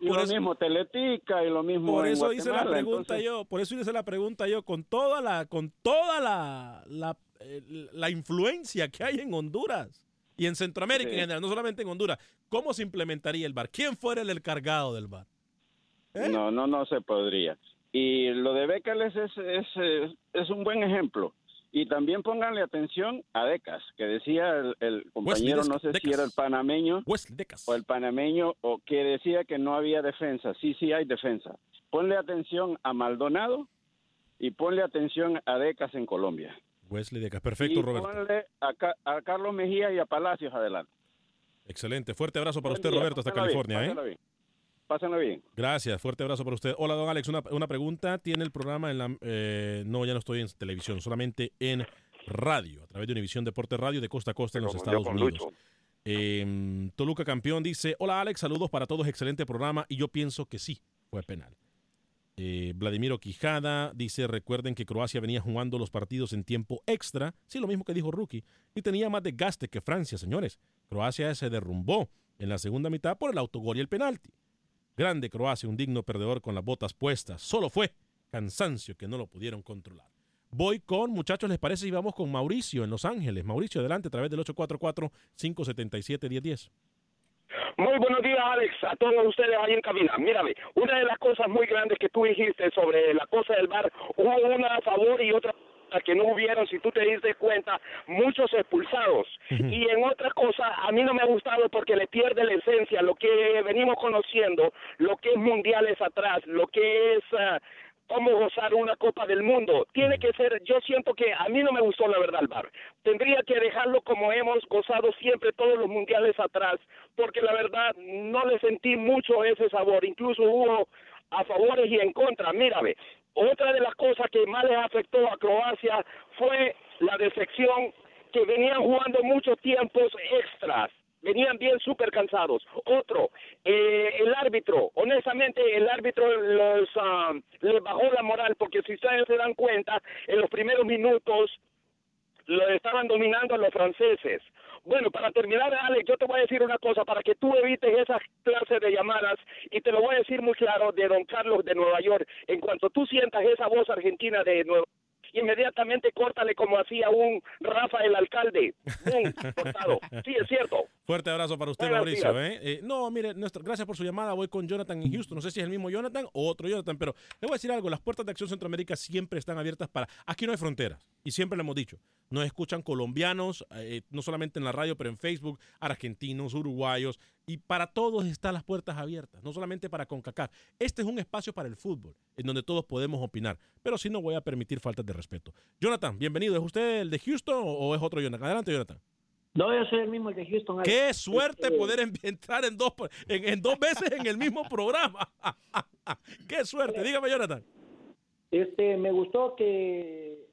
Y lo mismo Teletica y lo mismo Por eso hice la pregunta yo, por eso hice la pregunta yo con toda la con toda la la, la influencia que hay en Honduras y en Centroamérica en general, no solamente en Honduras. ¿Cómo se implementaría el bar? ¿Quién fuera el encargado del bar? ¿Eh? No, no, no se podría. Y lo de Becales es, es, es un buen ejemplo y también pónganle atención a Decas, que decía el, compañero, no sé si era el panameño o el panameño, o que decía que no había defensa. Sí, sí hay defensa. Ponle atención a Maldonado y ponle atención a Decas en Colombia. Wesley Decas, perfecto, y Roberto. Ponle a, Carlos Mejía y a Palacios adelante. Excelente, fuerte abrazo para usted, Roberto, hasta California. ¿eh? Pásenlo bien. Gracias, fuerte abrazo para usted. Hola, don Alex, una, una pregunta. ¿Tiene el programa en la... Eh, no, ya no estoy en televisión, solamente en radio, a través de Univisión Deporte Radio de costa a costa en los Estados Unidos. Em, Toluca Campeón dice, hola Alex, saludos para todos, excelente programa y yo pienso que sí, fue penal. Eh, Vladimiro Quijada dice, recuerden que Croacia venía jugando los partidos en tiempo extra, sí, lo mismo que dijo Rookie, y tenía más desgaste que Francia, señores. Croacia se derrumbó en la segunda mitad por el autogol y el penalti. Grande Croacia, un digno perdedor con las botas puestas. Solo fue cansancio que no lo pudieron controlar. Voy con, muchachos, ¿les parece? Y vamos con Mauricio en Los Ángeles. Mauricio, adelante a través del 844-577-1010. Muy buenos días, Alex, a todos ustedes ahí en cabina. Mírame, una de las cosas muy grandes que tú dijiste sobre la cosa del bar, hubo una a favor y otra que no hubieron, si tú te diste cuenta, muchos expulsados. Y en otra cosa, a mí no me ha gustado porque le pierde la esencia, lo que venimos conociendo, lo que es mundiales atrás, lo que es... Uh, cómo gozar una Copa del Mundo. Tiene que ser, yo siento que a mí no me gustó la verdad el bar. Tendría que dejarlo como hemos gozado siempre todos los mundiales atrás, porque la verdad no le sentí mucho ese sabor. Incluso hubo a favores y en contra. Mírame, otra de las cosas que más les afectó a Croacia fue la defección que venían jugando muchos tiempos extras venían bien súper cansados. Otro, eh, el árbitro, honestamente el árbitro los, ah, les bajó la moral porque si ustedes se dan cuenta, en los primeros minutos lo estaban dominando los franceses. Bueno, para terminar, Alex, yo te voy a decir una cosa, para que tú evites esas clases de llamadas, y te lo voy a decir muy claro de don Carlos de Nueva York, en cuanto tú sientas esa voz argentina de Nueva inmediatamente córtale como hacía un Rafa el alcalde. cortado. Sí, es cierto. Fuerte abrazo para usted, Mauricio. ¿eh? ¿eh? no, mire, nuestro, gracias por su llamada. Voy con Jonathan en Houston. No sé si es el mismo Jonathan o otro Jonathan, pero le voy a decir algo. Las puertas de Acción Centroamérica siempre están abiertas para... Aquí no hay fronteras. Y siempre lo hemos dicho. Nos escuchan colombianos, eh, no solamente en la radio, pero en Facebook, argentinos, uruguayos, y para todos están las puertas abiertas, no solamente para CONCACAF. Este es un espacio para el fútbol, en donde todos podemos opinar, pero sí no voy a permitir faltas de respeto. Jonathan, bienvenido. ¿Es usted el de Houston o es otro Jonathan? Adelante, Jonathan. No, yo soy el mismo el de Houston. Qué suerte este, poder entrar en dos, en, dos veces en el mismo programa. Qué suerte. Dígame, Jonathan. Este, me gustó que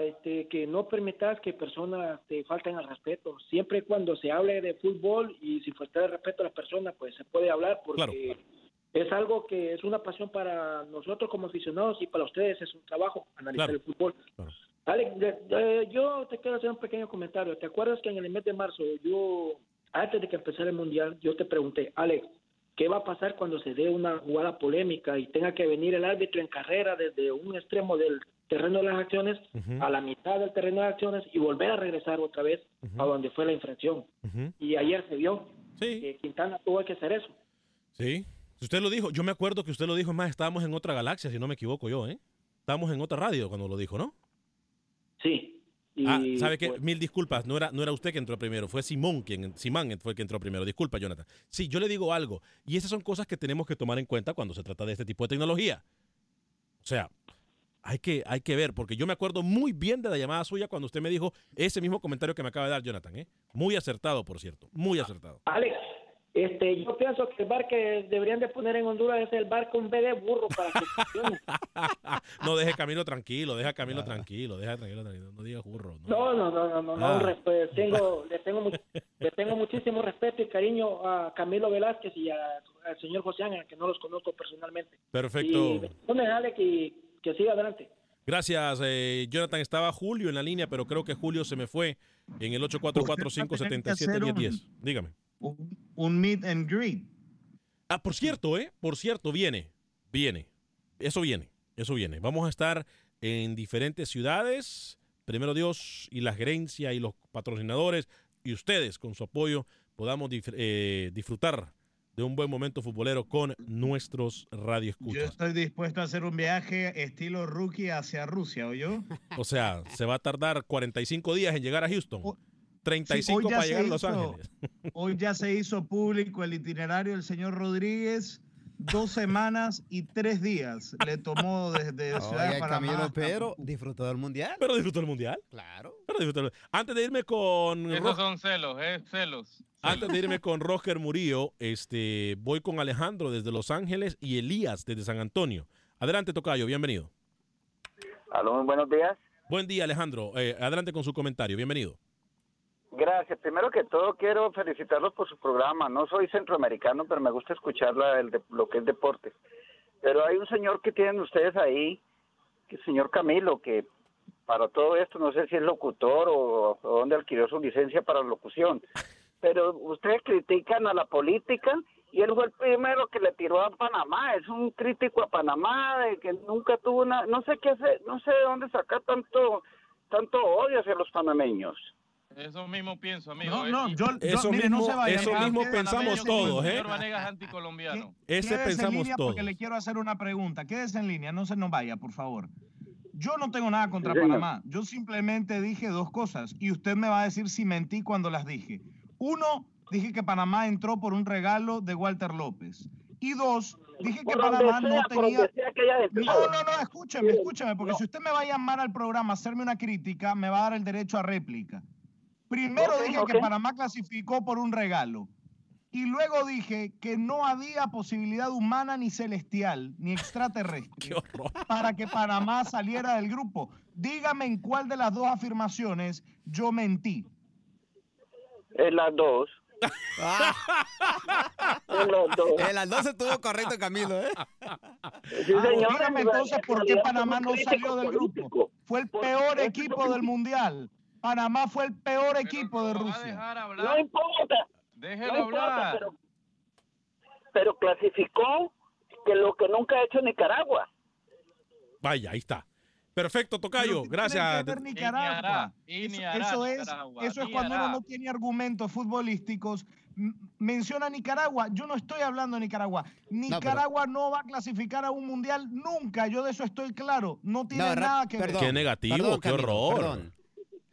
este, que no permitas que personas te falten al respeto. Siempre cuando se hable de fútbol y si falta el respeto a las personas, pues se puede hablar porque es algo que es una pasión para nosotros como aficionados y para ustedes es un trabajo analizar el fútbol. Alex, yo te quiero hacer un pequeño comentario. ¿Te acuerdas que en el mes de marzo yo, antes de que empezara el mundial, yo te pregunté, Alex, ¿qué va a pasar cuando se dé una jugada polémica y tenga que venir el árbitro en carrera desde un extremo del terreno de las acciones, a la mitad del terreno de acciones y volver a regresar otra vez a donde fue la infracción. Y ayer se vio que Quintana tuvo que hacer eso. Sí, usted lo dijo, yo me acuerdo que usted lo dijo, más estábamos en otra galaxia, si no me equivoco yo, ¿eh? Estábamos en otra radio cuando lo dijo, ¿no? Sí. ah, ¿sabe qué? Mil disculpas, no era, no era usted que entró primero, fue Simón quien, Simán fue el que entró primero. Disculpa, Jonathan. Sí, yo le digo algo, y esas son cosas que tenemos que tomar en cuenta cuando se trata de este tipo de tecnología. O sea, hay que, hay que ver, porque yo me acuerdo muy bien de la llamada suya cuando usted me dijo ese mismo comentario que me acaba de dar Jonathan, ¿eh? Muy acertado, por cierto, muy acertado. Alex, este, yo pienso que el bar que deberían de poner en Honduras es el bar con B de burro para que funcione. no, deje Camilo tranquilo, deja Camilo tranquilo, deja tranquilo, tranquilo, no diga burro. No, no, no, no, no, no Ah. respe- tengo, le, tengo, le tengo muchísimo respeto y cariño a Camilo Velázquez y a- al señor José Ángel, que no los conozco personalmente. Perfecto. Y Alex, y que siga adelante. Gracias, eh, Jonathan. Estaba Julio en la línea, pero creo que Julio se me fue en el 844-577-1010. Dígame. Un meet and greet. Ah, por cierto, ¿eh? Por cierto, viene. Viene. Eso viene. Eso viene. Vamos a estar en diferentes ciudades. Primero Dios y la gerencia y los patrocinadores y ustedes con su apoyo podamos eh, disfrutar de un buen momento futbolero con nuestros Yo radioescuchas. estoy dispuesto a hacer un viaje estilo rookie hacia Rusia, ¿o yo? O sea, se va a tardar 45 días en llegar a Houston. 35 Sí, hoy ya para se llegar a Los hizo- Ángeles. Hoy ya se hizo público el itinerario del señor Rodríguez. Dos semanas y tres días le tomó desde Ciudad de Oye, Panamá. Camilo, pero disfrutó del mundial. Pero disfrutó el mundial. Claro. Pero disfrutó el- Antes de irme con Esos son celos, es celos. Antes de irme con Roger Murillo, este, voy con Alejandro desde Los Ángeles y Elías desde San Antonio. Adelante, Tocayo, bienvenido. Aló, muy buenos días. Buen día, Alejandro. Eh, adelante con su comentario. Bienvenido. Gracias. Primero que todo, quiero felicitarlos por su programa. No soy centroamericano, pero me gusta escuchar la- el de- lo que es deporte. Pero hay un señor que tienen ustedes ahí, que el señor Camilo, que para todo esto, no sé si es locutor o, o dónde adquirió su licencia para locución. Pero ustedes critican a la política y él fue el primero que le tiró a Panamá. Es un crítico a Panamá de que nunca tuvo una, no sé qué hacer, no sé de dónde sacar tanto, tanto odio hacia los panameños. Eso mismo pienso, amigo. No, ¿eh? no, yo, yo- Eso mire, no mismo- se vaya. eso mismo en pensamos todos, ¿eh? Señor Vanegas anticolombiano. Ese Quédese en pensamos línea todos. porque le quiero hacer una pregunta. Quédese en línea, no se nos vaya, por favor. Yo no tengo nada contra Sí. Panamá. Yo simplemente dije dos cosas y usted me va a decir si mentí cuando las dije. Uno, dije que Panamá entró por un regalo de Walter López. Y dos, dije que Panamá sea, no tenía... No, no, no, escúcheme, escúcheme, porque si usted me va a llamar al programa a hacerme una crítica, me va a dar el derecho a réplica. Primero dije que Panamá clasificó por un regalo. Y luego dije que no había posibilidad humana ni celestial, ni extraterrestre, para que Panamá saliera del grupo. Dígame en cuál de las dos afirmaciones yo mentí. En las dos. En las dos. En las dos estuvo correcto, Camilo, ¿eh? Sí, Ah, señor, dígame en entonces por qué Panamá no salió del grupo. Fue el peor equipo del mundial. Panamá fue el peor equipo de Rusia. No importa. Déjelo no importa, hablar. pero, pero clasificó que lo que nunca ha hecho Nicaragua. Vaya, ahí está. Perfecto, Tocayo. Gracias. ver Nicaragua. Eso, eso es, Nicaragua, eso es cuando uno no tiene argumentos futbolísticos. Menciona Nicaragua. Yo no estoy hablando de Nicaragua. Nicaragua no, va a clasificar a un mundial nunca. Yo de eso estoy claro. No tiene No, nada que perdón, ver. Qué negativo, perdón, qué Camilo, horror. perdón.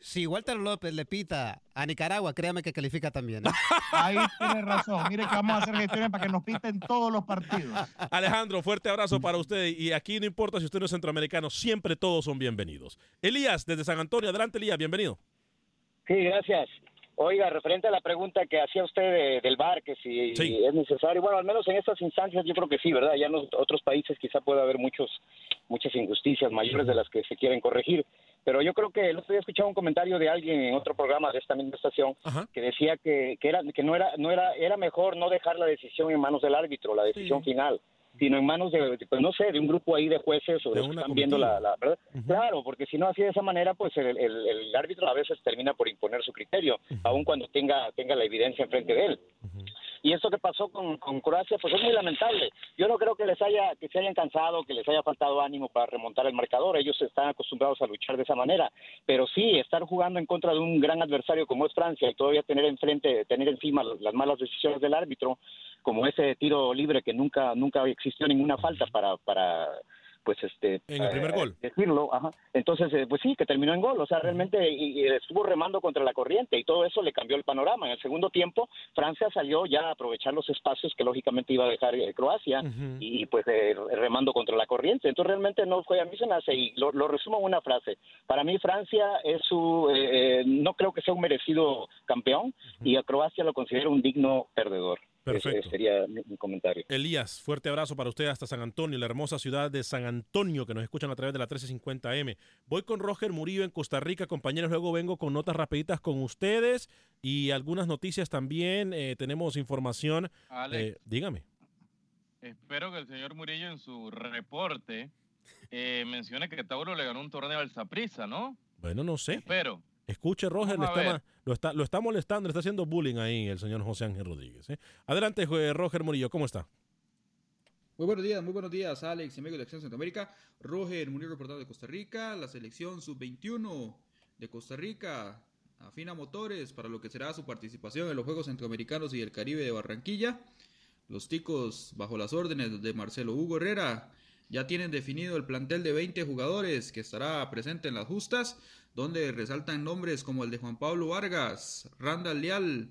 Si Walter López le pita a Nicaragua, créame que califica también. ¿eh? Ahí tiene razón. Mire que vamos a hacer gestiones para que nos piten todos los partidos. Alejandro, fuerte abrazo para usted. Y aquí no importa si usted no es centroamericano, siempre todos son bienvenidos. Elías, desde San Antonio. Adelante, Elías, bienvenido. Sí, gracias. Oiga, referente a la pregunta que hacía usted de- del bar, que si es necesario, bueno, al menos en estas instancias yo creo que sí, ¿verdad? Ya en los otros países quizá pueda haber muchos, muchas injusticias mayores de las que se quieren corregir, pero yo creo que el otro día escuchaba un comentario de alguien en otro programa de esta misma estación que decía que, que, era, que no era, no era, era mejor no dejar la decisión en manos del árbitro, la decisión final sino en manos de, de, pues no sé, de un grupo ahí de jueces o de, los que están viendo la, la ¿verdad? Claro, porque si no así de esa manera, pues el, el- el árbitro a veces termina por imponer su criterio, aun cuando tenga tenga la evidencia enfrente de él. Y eso que pasó con, con, Croacia, pues es muy lamentable. Yo no creo que les haya, que se hayan cansado, que les haya faltado ánimo para remontar el marcador. Ellos están acostumbrados a luchar de esa manera. Pero sí, estar jugando en contra de un gran adversario como es Francia y todavía tener enfrente, tener encima las malas decisiones del árbitro, como ese tiro libre que nunca, nunca existió ninguna falta para, para pues este en el primer eh, gol. decirlo ajá. entonces eh, pues sí que terminó en gol o sea realmente y, estuvo remando contra la corriente y todo eso le cambió el panorama. En el segundo tiempo Francia salió ya a aprovechar los espacios que lógicamente iba a dejar eh, Croacia y pues remando contra la corriente. Entonces realmente no fue a mí se me hace y lo, lo resumo en una frase para mí Francia es su no creo que sea un merecido campeón y a Croacia lo considero un digno perdedor Perfecto. Ese sería mi, comentario. Elías, fuerte abrazo para usted hasta San Antonio, la hermosa ciudad de San Antonio, que nos escuchan a través de la 1350M. Voy con Roger Murillo en Costa Rica, compañeros. Luego vengo con notas rapiditas con ustedes y algunas noticias también. Eh, tenemos información. Eh, dígame. Espero que el señor Murillo en su reporte eh, mencione que Tauro le ganó un torneo al Saprissa, ¿no? Bueno, no sé. Espero. Escuche, Roger, lo está, lo, está, lo está, molestando, le está haciendo bullying ahí el señor José Ángel Rodríguez. ¿eh? Adelante, Roger Murillo, ¿cómo está? Muy buenos días, muy buenos días, Alex y amigos de Acción Centroamérica. Roger Murillo, reportado de Costa Rica, la selección sub-21 de Costa Rica afina motores para lo que será su participación en los Juegos Centroamericanos y el Caribe de Barranquilla. Los ticos, bajo las órdenes de Marcelo Hugo Herrera, ya tienen definido el plantel de 20 jugadores que estará presente en las justas donde resaltan nombres como el de Juan Pablo Vargas, Randall Leal,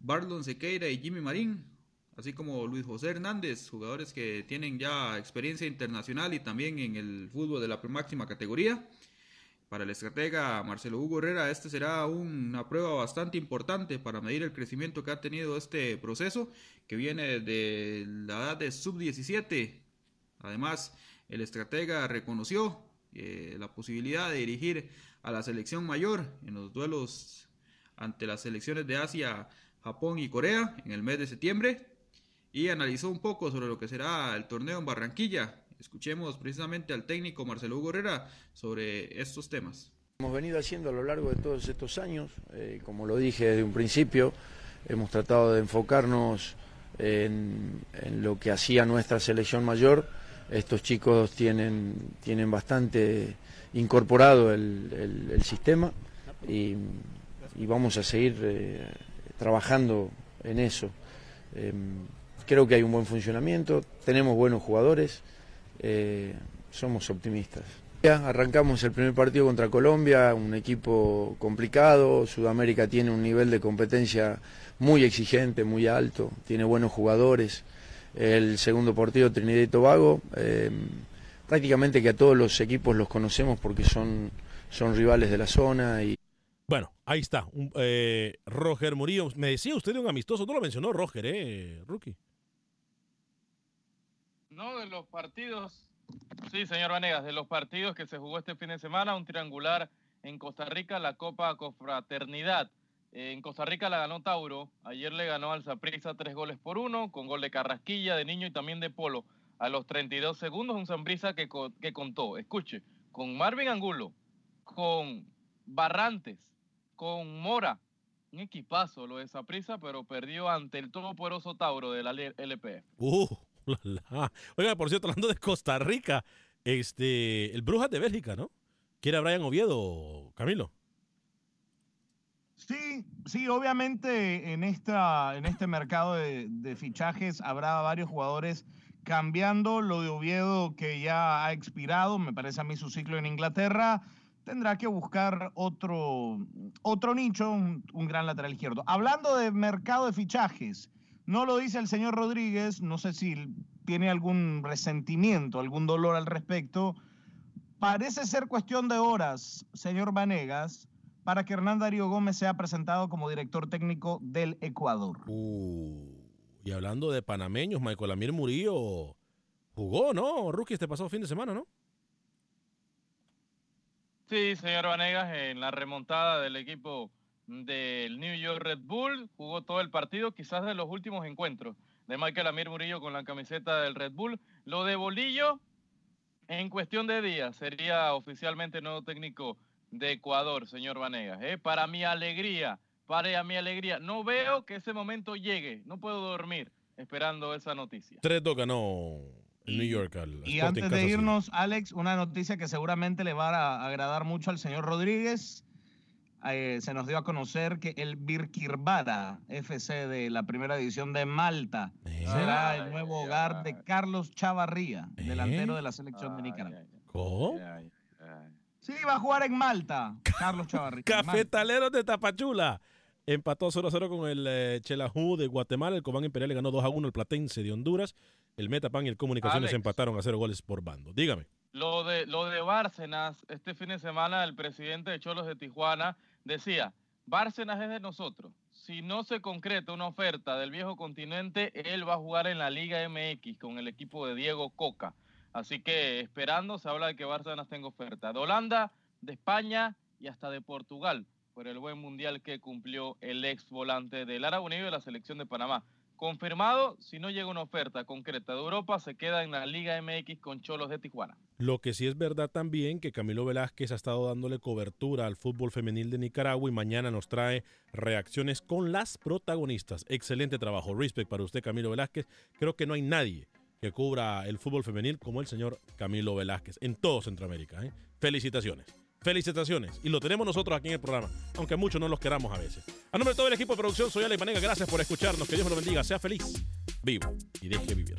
Barlon Sequeira y Jimmy Marín, así como Luis José Hernández, jugadores que tienen ya experiencia internacional y también en el fútbol de la máxima categoría. Para el estratega Marcelo Hugo Herrera, este será una prueba bastante importante para medir el crecimiento que ha tenido este proceso, que viene de la edad de sub-17. Además, el estratega reconoció eh, la posibilidad de dirigir a la selección mayor en los duelos ante las selecciones de Asia, Japón y Corea en el mes de septiembre y analizó un poco sobre lo que será el torneo en Barranquilla. Escuchemos precisamente al técnico Marcelo Hugo Herrera sobre estos temas. Hemos venido haciendo a lo largo de todos estos años, eh, como lo dije desde un principio, hemos tratado de enfocarnos en, en, lo que hacía nuestra selección mayor. Estos chicos tienen, tienen bastante incorporado el, sistema y, vamos a seguir eh, trabajando en eso. Em, creo que hay un buen funcionamiento, tenemos buenos jugadores, eh, somos optimistas. Arrancamos el primer partido contra Colombia, un equipo complicado, Sudamérica tiene un nivel de competencia muy exigente, muy alto, tiene buenos jugadores. El segundo partido Trinidad y Tobago, em, prácticamente que a todos los equipos los conocemos porque son, son rivales de la zona y bueno, ahí está. Eh, Roger Murillo. Me decía usted de un amistoso, no lo mencionó Roger, ¿eh, Rookie? No, de los partidos. Sí, señor Vanegas, de los partidos que se jugó este fin de semana, un triangular en Costa Rica, la Copa Confraternidad. En Costa Rica la ganó Tauro. Ayer le ganó al Zaprisa tres goles por uno, con gol de Carrasquilla, de Niño y también de Polo a los 32 segundos, un Zambrisa que, que contó, escuche, con Marvin Angulo, con Barrantes, con Mora, un equipazo lo de Saprisa, pero perdió ante el todopoderoso Tauro de la LPF. Uh, Oiga, por cierto, hablando de Costa Rica, este, el Brujas de Bélgica, ¿no? ¿Quiere Brian Oviedo, Camilo? Sí, sí, obviamente en, esta, en este mercado de, fichajes habrá varios jugadores cambiando lo de Oviedo que ya ha expirado, me parece a mí su ciclo en Inglaterra, tendrá que buscar otro, otro nicho, un, gran lateral izquierdo. Hablando de mercado de fichajes, no lo dice el señor Rodríguez, no sé si tiene algún resentimiento, algún dolor al respecto. Parece ser cuestión de horas, señor Vanegas, para que Hernán Darío Gómez sea presentado como director técnico del Ecuador. Uh. Y hablando de panameños, Michael Amir Murillo jugó, ¿no? Rookie este pasado fin de semana, ¿no? Sí, señor Vanegas, en la remontada del equipo del New York Red Bull, jugó todo el partido, quizás de los últimos encuentros de Michael Amir Murillo con la camiseta del Red Bull. Lo de Bolillo, en cuestión de días, sería oficialmente nuevo técnico de Ecuador, señor Vanegas. ¿eh? Para mi alegría, para mi alegría. No veo que ese momento llegue. No puedo dormir esperando esa noticia. 3-2 ganó el New York al Y Sporting antes de irnos, Alex, una noticia que seguramente le va a agradar mucho al señor Rodríguez. Eh, se nos dio a conocer que el Birkirbada FC de la primera división de Malta será el nuevo hogar de Carlos Chavarría, delantero de la selección de Nicaragua. ¿Cómo? Sí, va a jugar en Malta, Carlos Chavarría. Cafetaleros de Tapachula. Empató 0-0 con el eh, Chelajú de Guatemala. El Cobán Imperial le ganó 2-1 al Platense de Honduras. El Metapan y el Comunicaciones Alex. empataron a 0 goles por bando. Dígame. Lo de, lo de Bárcenas, este fin de semana el presidente de Cholos de Tijuana decía, Bárcenas es de nosotros. Si no se concreta una oferta del viejo continente, él va a jugar en la Liga MX con el equipo de Diego Coca. Así que esperando, se habla de que Bárcenas tenga oferta. De Holanda, de España y hasta de Portugal, por el buen mundial que cumplió el ex volante del Aragonés y de la selección de Panamá. Confirmado, si no llega una oferta concreta de Europa, se queda en la Liga MX con Cholos de Tijuana. Lo que sí es verdad también que Camilo Velázquez ha estado dándole cobertura al fútbol femenil de Nicaragua y mañana nos trae reacciones con las protagonistas. Excelente trabajo. Respect para usted, Camilo Velázquez. Creo que no hay nadie que cubra el fútbol femenil como el señor Camilo Velázquez en todo Centroamérica. ¿eh? Felicitaciones. Felicitaciones. Y lo tenemos nosotros aquí en el programa, aunque muchos no los queramos a veces. A nombre de todo el equipo de producción, soy Alex Manega. Gracias por escucharnos. Que Dios me lo bendiga. Sea feliz, vivo y deje vivir.